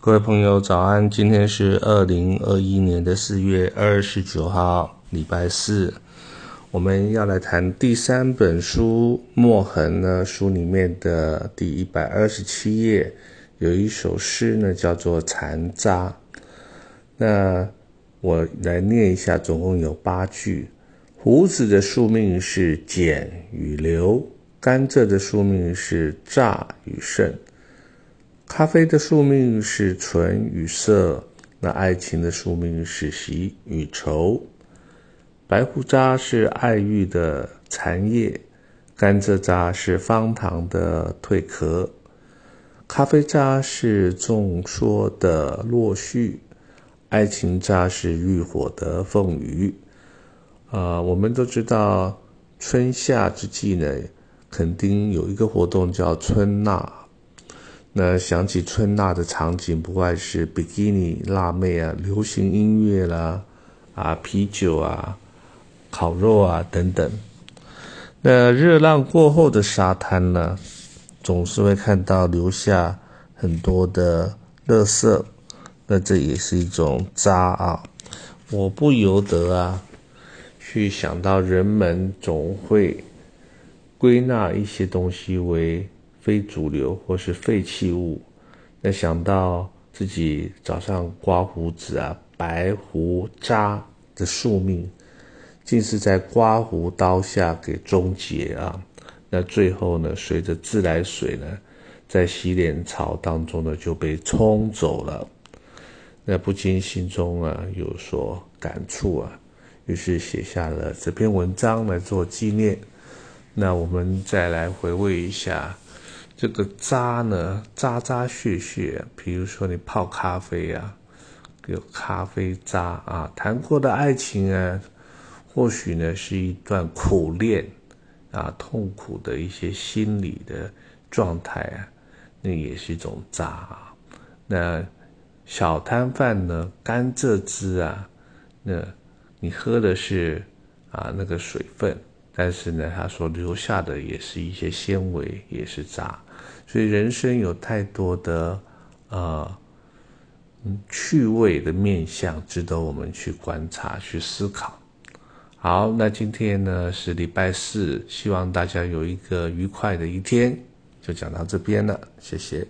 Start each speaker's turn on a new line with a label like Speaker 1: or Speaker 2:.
Speaker 1: 各位朋友，早安！今天是二零二一年的四月二十九号，礼拜四。我们要来谈第三本书《墨痕》呢，书里面的第一百二十七页有一首诗呢，叫做《残渣》。那我来念一下，总共有八句。胡子的宿命是碱与留，甘蔗的宿命是榨与剩。咖啡的宿命是醇与涩，那爱情的宿命是喜与愁。白胡渣是爱欲的残叶，甘蔗渣是方糖的蜕壳，咖啡渣是众说的落絮，爱情渣是欲火的凤羽。啊，我们都知道春夏之际呢，肯定有一个活动叫春纳。那想起春娜的场景，不外是比基尼辣妹啊，流行音乐啦，啊啤酒啊，烤肉啊等等。那热浪过后的沙滩呢，总是会看到留下很多的垃圾，那这也是一种渣啊。我不由得啊，去想到人们总会归纳一些东西为。非主流或是废弃物，那想到自己早上刮胡子啊，白胡渣的宿命，竟是在刮胡刀下给终结啊！那最后呢，随着自来水呢，在洗脸槽当中呢就被冲走了，那不禁心中啊有所感触啊，于是写下了这篇文章来做纪念。那我们再来回味一下。这个渣呢，渣渣屑屑，比如说你泡咖啡啊，有咖啡渣啊，谈过的爱情啊，或许呢是一段苦恋啊，痛苦的一些心理的状态啊，那也是一种渣啊。那小摊贩呢，甘蔗汁啊，那你喝的是啊那个水分。但是呢，他所留下的也是一些纤维，也是渣，所以人生有太多的呃趣味的面相，值得我们去观察、去思考。好，那今天呢是礼拜四，希望大家有一个愉快的一天，就讲到这边了，谢谢。